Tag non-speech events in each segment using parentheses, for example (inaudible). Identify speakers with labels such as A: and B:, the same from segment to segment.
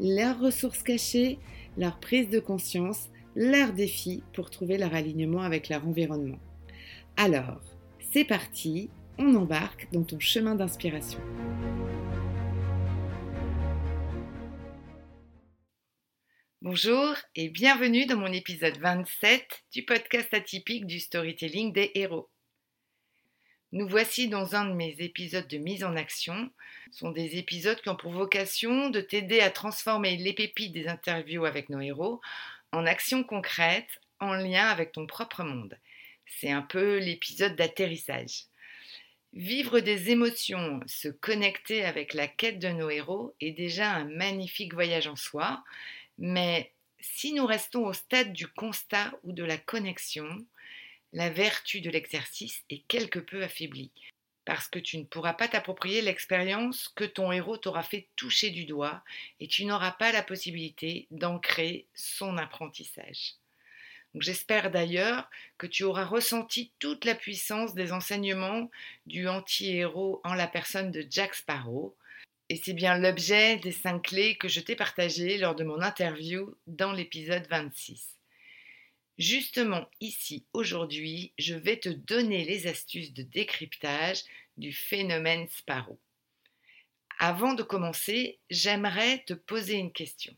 A: leurs ressources cachées, leur prise de conscience, leurs défis pour trouver leur alignement avec leur environnement. Alors, c'est parti, on embarque dans ton chemin d'inspiration. Bonjour et bienvenue dans mon épisode 27 du podcast atypique du storytelling des héros. Nous voici dans un de mes épisodes de mise en action. Ce sont des épisodes qui ont pour vocation de t'aider à transformer les pépites des interviews avec nos héros en actions concrètes en lien avec ton propre monde. C'est un peu l'épisode d'atterrissage. Vivre des émotions, se connecter avec la quête de nos héros est déjà un magnifique voyage en soi, mais si nous restons au stade du constat ou de la connexion, la vertu de l'exercice est quelque peu affaiblie, parce que tu ne pourras pas t'approprier l'expérience que ton héros t'aura fait toucher du doigt, et tu n'auras pas la possibilité d'ancrer son apprentissage. J'espère d'ailleurs que tu auras ressenti toute la puissance des enseignements du anti-héros en la personne de Jack Sparrow, et c'est bien l'objet des cinq clés que je t'ai partagées lors de mon interview dans l'épisode 26. Justement, ici, aujourd'hui, je vais te donner les astuces de décryptage du phénomène Sparrow. Avant de commencer, j'aimerais te poser une question.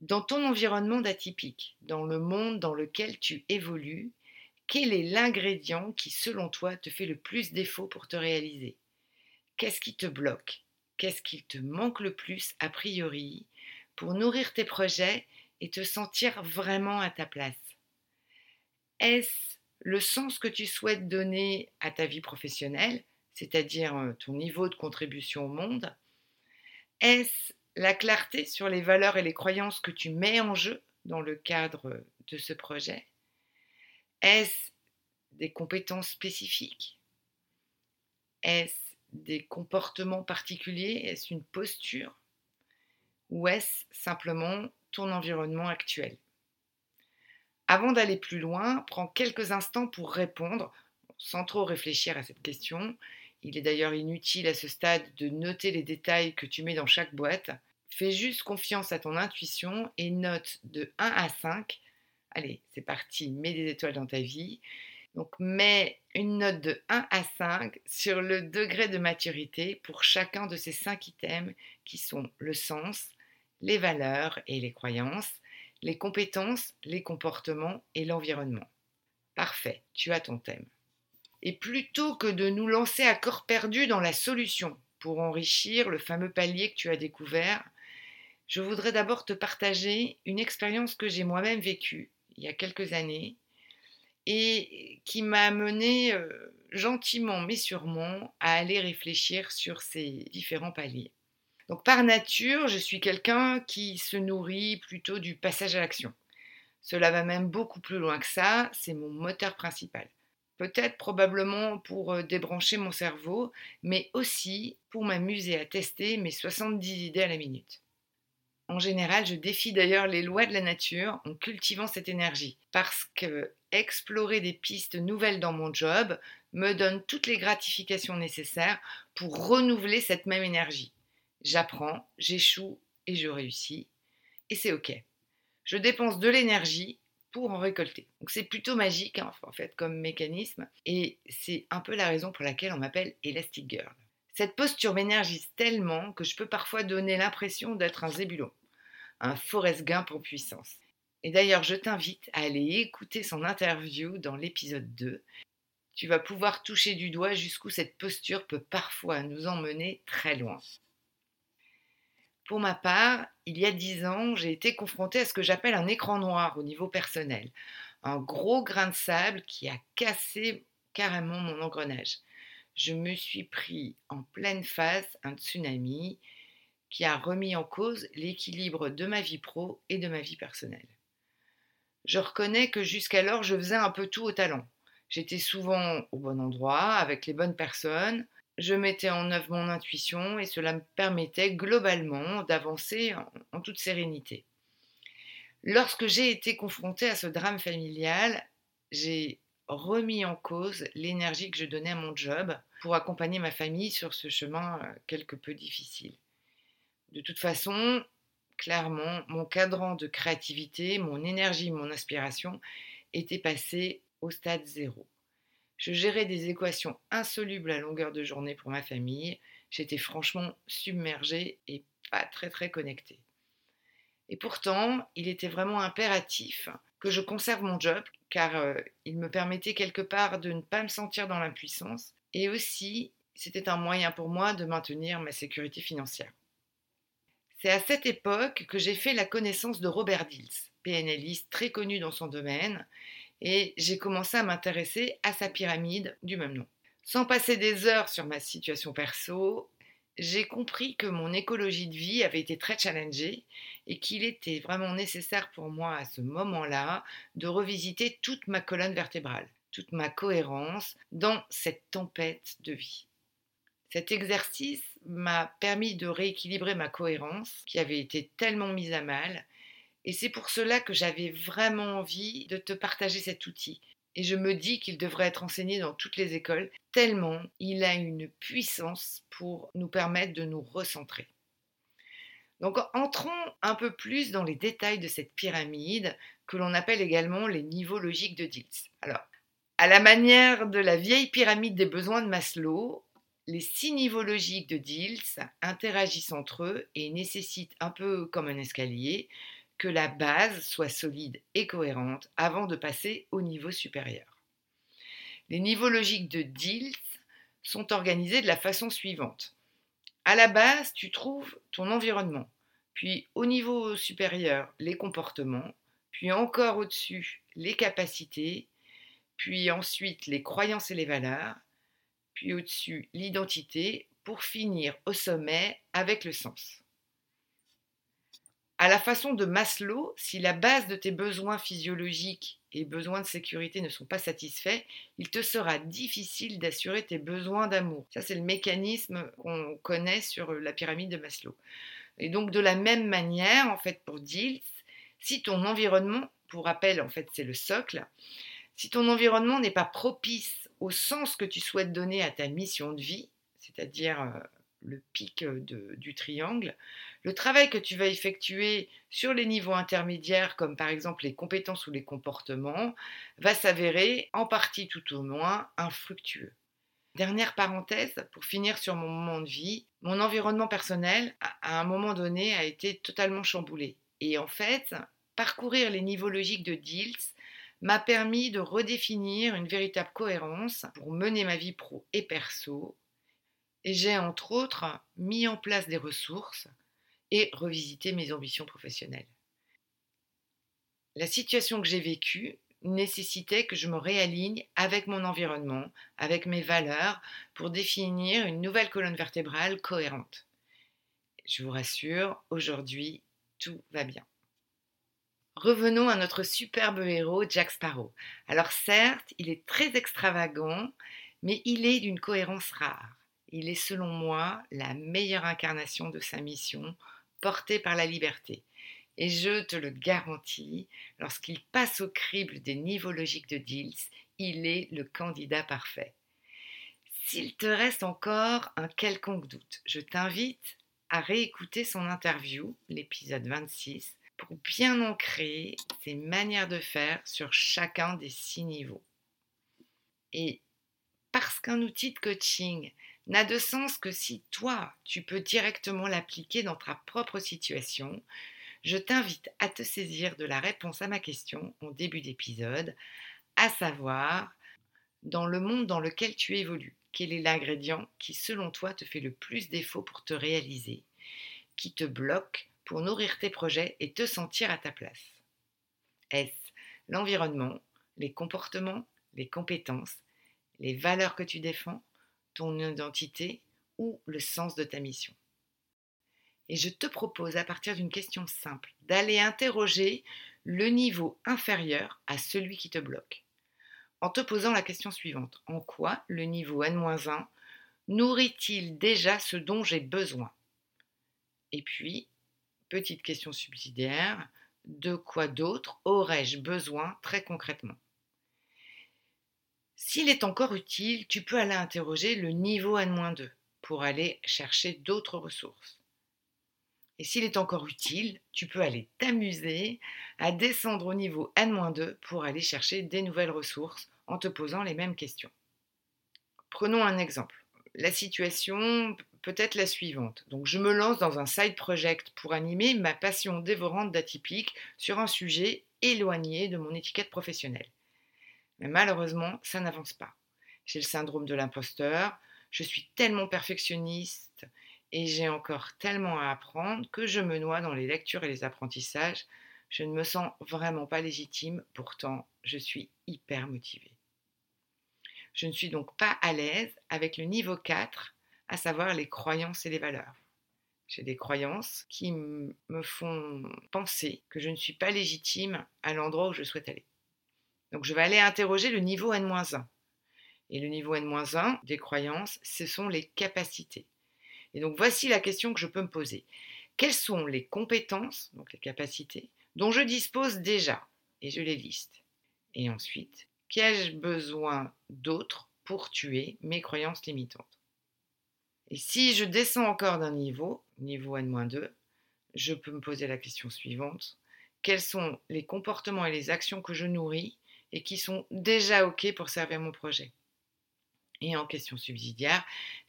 A: Dans ton environnement d'atypique, dans le monde dans lequel tu évolues, quel est l'ingrédient qui, selon toi, te fait le plus défaut pour te réaliser? Qu'est-ce qui te bloque? Qu'est-ce qui te manque le plus, a priori, pour nourrir tes projets et te sentir vraiment à ta place. Est-ce le sens que tu souhaites donner à ta vie professionnelle, c'est-à-dire euh, ton niveau de contribution au monde? Est-ce la clarté sur les valeurs et les croyances que tu mets en jeu dans le cadre de ce projet? Est-ce des compétences spécifiques? Est-ce des comportements particuliers? Est-ce une posture? Ou est-ce simplement ton environnement actuel. Avant d'aller plus loin, prends quelques instants pour répondre, sans trop réfléchir à cette question. Il est d'ailleurs inutile à ce stade de noter les détails que tu mets dans chaque boîte. Fais juste confiance à ton intuition et note de 1 à 5. Allez, c'est parti, mets des étoiles dans ta vie. Donc mets une note de 1 à 5 sur le degré de maturité pour chacun de ces 5 items qui sont le sens, les valeurs et les croyances, les compétences, les comportements et l'environnement. Parfait, tu as ton thème. Et plutôt que de nous lancer à corps perdu dans la solution pour enrichir le fameux palier que tu as découvert, je voudrais d'abord te partager une expérience que j'ai moi-même vécue il y a quelques années et qui m'a amené euh, gentiment mais sûrement à aller réfléchir sur ces différents paliers. Donc par nature, je suis quelqu'un qui se nourrit plutôt du passage à l'action. Cela va même beaucoup plus loin que ça, c'est mon moteur principal. Peut-être probablement pour euh, débrancher mon cerveau, mais aussi pour m'amuser à tester mes 70 idées à la minute. En général, je défie d'ailleurs les lois de la nature en cultivant cette énergie, parce que explorer des pistes nouvelles dans mon job me donne toutes les gratifications nécessaires pour renouveler cette même énergie. J'apprends, j'échoue et je réussis. Et c'est OK. Je dépense de l'énergie pour en récolter. Donc c'est plutôt magique hein, en fait comme mécanisme et c'est un peu la raison pour laquelle on m'appelle Elastic Girl. Cette posture m'énergise tellement que je peux parfois donner l'impression d'être un zébulon, un Forrest Gump en puissance. Et d'ailleurs, je t'invite à aller écouter son interview dans l'épisode 2. Tu vas pouvoir toucher du doigt jusqu'où cette posture peut parfois nous emmener très loin. Pour ma part, il y a dix ans, j'ai été confrontée à ce que j'appelle un écran noir au niveau personnel. Un gros grain de sable qui a cassé carrément mon engrenage. Je me suis pris en pleine face un tsunami qui a remis en cause l'équilibre de ma vie pro et de ma vie personnelle. Je reconnais que jusqu'alors je faisais un peu tout au talent. J'étais souvent au bon endroit, avec les bonnes personnes, je mettais en œuvre mon intuition et cela me permettait globalement d'avancer en, toute sérénité. Lorsque j'ai été confrontée à ce drame familial, j'ai remis en cause l'énergie que je donnais à mon job pour accompagner ma famille sur ce chemin euh, quelque peu difficile. De toute façon, clairement, mon cadran de créativité, mon énergie, mon inspiration était passé au stade zéro. Je gérais des équations insolubles à longueur de journée pour ma famille. J'étais franchement submergée et pas très très connectée. Et pourtant, il était vraiment impératif que je conserve mon job car euh, il me permettait quelque part de ne pas me sentir dans l'impuissance et aussi c'était un moyen pour moi de maintenir ma sécurité financière. C'est à cette époque que j'ai fait la connaissance de Robert Dills, PNListe très connu dans son domaine et j'ai commencé à m'intéresser à sa pyramide du même nom. Sans passer des heures sur ma situation perso, j'ai compris que mon écologie de vie avait été très challengée et qu'il était vraiment nécessaire pour moi à ce moment-là de revisiter toute ma colonne vertébrale, toute ma cohérence dans cette tempête de vie. Cet exercice m'a permis de rééquilibrer ma cohérence qui avait été tellement mise à mal et c'est pour cela que j'avais vraiment envie de te partager cet outil. Et je me dis qu'il devrait être enseigné dans toutes les écoles, tellement il a une puissance pour nous permettre de nous recentrer. Donc entrons un peu plus dans les détails de cette pyramide que l'on appelle également les niveaux logiques de Dills. Alors, à la manière de la vieille pyramide des besoins de Maslow, les six niveaux logiques de Dills interagissent entre eux et nécessitent un peu comme un escalier que la base soit solide et cohérente avant de passer au niveau supérieur. Les niveaux logiques de Dills sont organisés de la façon suivante. À la base, tu trouves ton environnement, puis au niveau supérieur, les comportements, puis encore au-dessus, les capacités, puis ensuite les croyances et les valeurs, puis au-dessus, l'identité, pour finir au sommet avec le sens. À la façon de Maslow, si la base de tes besoins physiologiques et besoins de sécurité ne sont pas satisfaits, il te sera difficile d'assurer tes besoins d'amour. Ça, c'est le mécanisme qu'on connaît sur la pyramide de Maslow. Et donc, de la même manière, en fait, pour Dills, si ton environnement, pour rappel, en fait, c'est le socle, si ton environnement n'est pas propice au sens que tu souhaites donner à ta mission de vie, c'est-à-dire euh, le pic du triangle, le travail que tu vas effectuer sur les niveaux intermédiaires, comme par exemple les compétences ou les comportements, va s'avérer, en partie tout au moins, infructueux. Dernière parenthèse, pour finir sur mon moment de vie, mon environnement personnel, à un moment donné, a été totalement chamboulé. Et en fait, parcourir les niveaux logiques de Dills m'a permis de redéfinir une véritable cohérence pour mener ma vie pro et perso et j'ai entre autres mis en place des ressources et revisité mes ambitions professionnelles. La situation que j'ai vécue nécessitait que je me réaligne avec mon environnement, avec mes valeurs, pour définir une nouvelle colonne vertébrale cohérente. Je vous rassure, aujourd'hui, tout va bien. Revenons à notre superbe héros, Jack Sparrow. Alors certes, il est très extravagant, mais il est d'une cohérence rare il est selon moi la meilleure incarnation de sa mission portée par la liberté. Et je te le garantis, lorsqu'il passe au crible des niveaux logiques de Dills, il est le candidat parfait. S'il te reste encore un quelconque doute, je t'invite à réécouter son interview, l'épisode 26, pour bien ancrer ses manières de faire sur chacun des six niveaux. Et parce qu'un outil de coaching n'a de sens que si toi, tu peux directement l'appliquer dans ta propre situation. Je t'invite à te saisir de la réponse à ma question en début d'épisode, à savoir, dans le monde dans lequel tu évolues, quel est l'ingrédient qui, selon toi, te fait le plus défaut pour te réaliser, qui te bloque pour nourrir tes projets et te sentir à ta place? Est-ce l'environnement, les comportements, les compétences, les valeurs que tu défends ton identité ou le sens de ta mission. Et je te propose à partir d'une question simple d'aller interroger le niveau inférieur à celui qui te bloque. En te posant la question suivante. En quoi le niveau N-1 nourrit-il déjà ce dont j'ai besoin? Et puis, petite question subsidiaire, de quoi d'autre aurais-je besoin très concrètement? S'il est encore utile, tu peux aller interroger le niveau N-2 pour aller chercher d'autres ressources. Et s'il est encore utile, tu peux aller t'amuser à descendre au niveau N-2 pour aller chercher des nouvelles ressources en te posant les mêmes questions. Prenons un exemple. La situation peut être la suivante. Donc je me lance dans un side project pour animer ma passion dévorante d'atypique sur un sujet éloigné de mon étiquette professionnelle. Mais malheureusement, ça n'avance pas. J'ai le syndrome de l'imposteur, je suis tellement perfectionniste et j'ai encore tellement à apprendre que je me noie dans les lectures et les apprentissages. Je ne me sens vraiment pas légitime, pourtant je suis hyper motivée. Je ne suis donc pas à l'aise avec le niveau 4, à savoir les croyances et les valeurs. J'ai des croyances qui me font penser que je ne suis pas légitime à l'endroit où je souhaite aller. Donc je vais aller interroger le niveau N-1. Et le niveau N-1 des croyances, ce sont les capacités. Et donc voici la question que je peux me poser. Quelles sont les compétences, donc les capacités, dont je dispose déjà? Et je les liste. Et ensuite, qu'ai-je besoin d'autres pour tuer mes croyances limitantes? Et si je descends encore d'un niveau, niveau N-2, je peux me poser la question suivante. Quels sont les comportements et les actions que je nourris et qui sont déjà OK pour servir mon projet Et en question subsidiaire,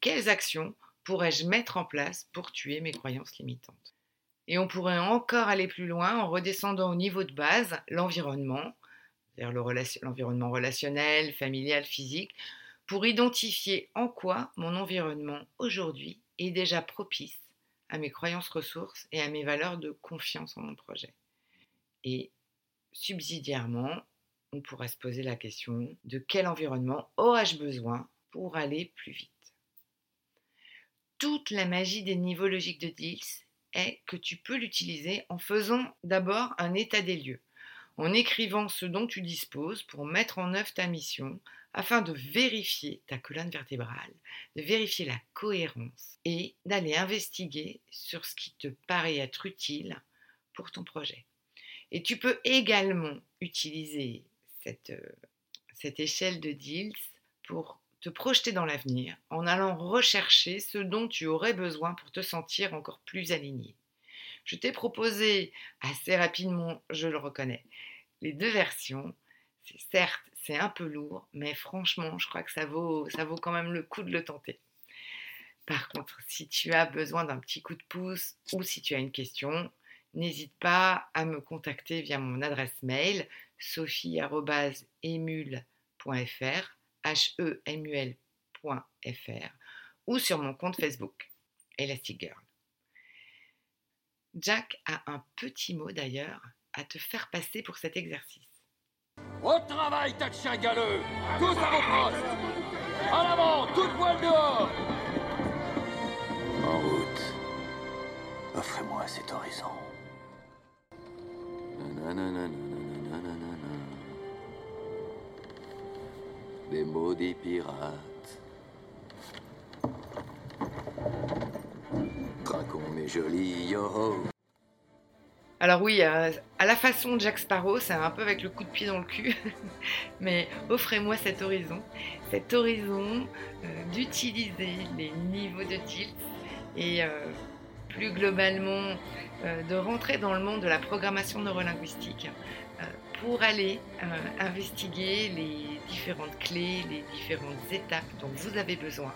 A: quelles actions pourrais-je mettre en place pour tuer mes croyances limitantes? Et on pourrait encore aller plus loin en redescendant au niveau de base, l'environnement, vers l'environnement relationnel, familial, physique, pour identifier en quoi mon environnement aujourd'hui est déjà propice à mes croyances ressources et à mes valeurs de confiance en mon projet. Et subsidiairement, on pourrait se poser la question de quel environnement aurais-je besoin pour aller plus vite? Toute la magie des niveaux logiques de Diels est que tu peux l'utiliser en faisant d'abord un état des lieux en écrivant ce dont tu disposes pour mettre en œuvre ta mission afin de vérifier ta colonne vertébrale, de vérifier la cohérence et d'aller investiguer sur ce qui te paraît être utile pour ton projet. Et tu peux également utiliser cette, euh, cette échelle de deals pour te projeter dans l'avenir en allant rechercher ce dont tu aurais besoin pour te sentir encore plus aligné. Je t'ai proposé assez rapidement, je le reconnais, les deux versions. Certes, c'est un peu lourd, mais franchement, je crois que ça vaut quand même le coup de le tenter. Par contre, si tu as besoin d'un petit coup de pouce ou si tu as une question, n'hésite pas à me contacter via mon adresse mail sophie.emule.fr e ou sur mon compte Facebook Elastic Girl. Jack a un petit mot d'ailleurs à te faire passer pour cet exercice.
B: Au travail, tas de galeux Tous à vos postes En avant, toute voile dehors
C: Des pirates. Mes jolis yo
A: alors oui, euh, à la façon de Jack Sparrow, c'est un peu avec le coup de pied dans le cul, (laughs) mais offrez-moi cet horizon, cet horizon euh, d'utiliser les niveaux de tilt et euh, plus globalement de rentrer dans le monde de la programmation neurolinguistique pour aller investiguer les différentes clés, les différentes étapes dont vous avez besoin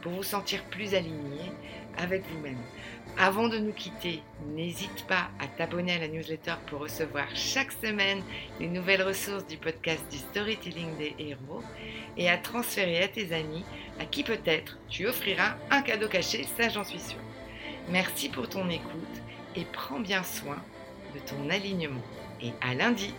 A: pour vous sentir plus aligné avec vous-même. Avant de nous quitter, n'hésite pas à t'abonner à la newsletter pour recevoir chaque semaine les nouvelles ressources du podcast du storytelling des héros et à transférer à tes amis à qui peut-être tu offriras un cadeau caché, ça j'en suis sûre. Merci pour ton écoute et prends bien soin de ton alignement. Et à lundi